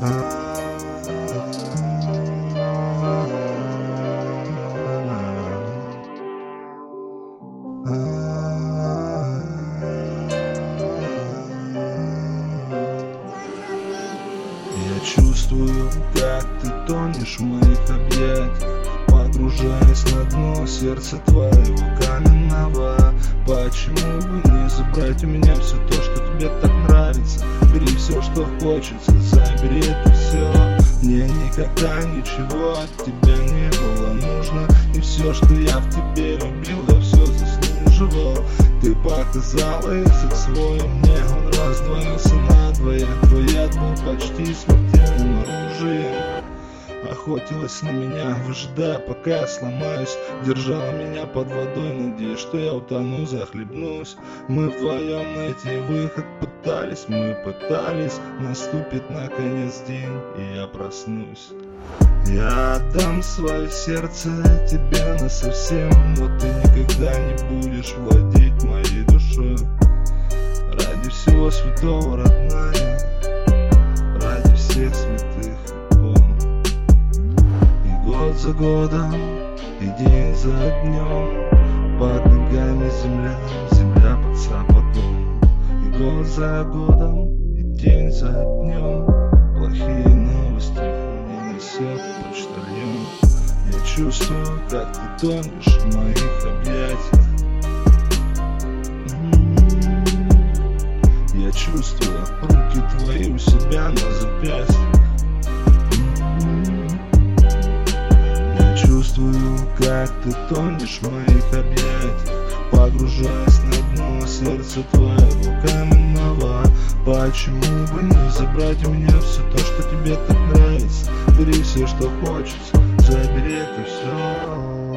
Я чувствую, как ты тонешь моих объятиях Погружаясь на дно сердца твоего каменного Почему бы не забрать у меня все то, что тебе так нравится? Бери все, что хочется, забери это все Мне никогда ничего от тебя не было нужно. И все, что я в тебе любил, я все заслуживал. Ты показала язык свой мне, он раздвоился надвое Твой яд был почти смертельным оружием Охотилась на меня, выжидая, пока я сломаюсь. Держала меня под водой, надеясь, что я утону, захлебнусь. Мы вдвоем найти выход пытались, мы пытались. Наступит наконец день, и я проснусь. Я отдам свое сердце тебе на совсем, Но ты никогда не будешь владеть моей душой. Ради всего святого, родная Ради всех святых за годом и день за днем Под ногами земля, земля под сапогом. И год за годом и день за днем Плохие новости мне несет почтальон. Я чувствую, как ты тонешь в моих объятиях. М-м-м. Я чувствую руки твои у себя на запястье Чувствую, как ты тонешь в моих объятиях. Погружаясь на дно сердца твоего каменного. Почему бы не забрать у меня все то, что тебе так нравится? Бери все, что хочется, забери это все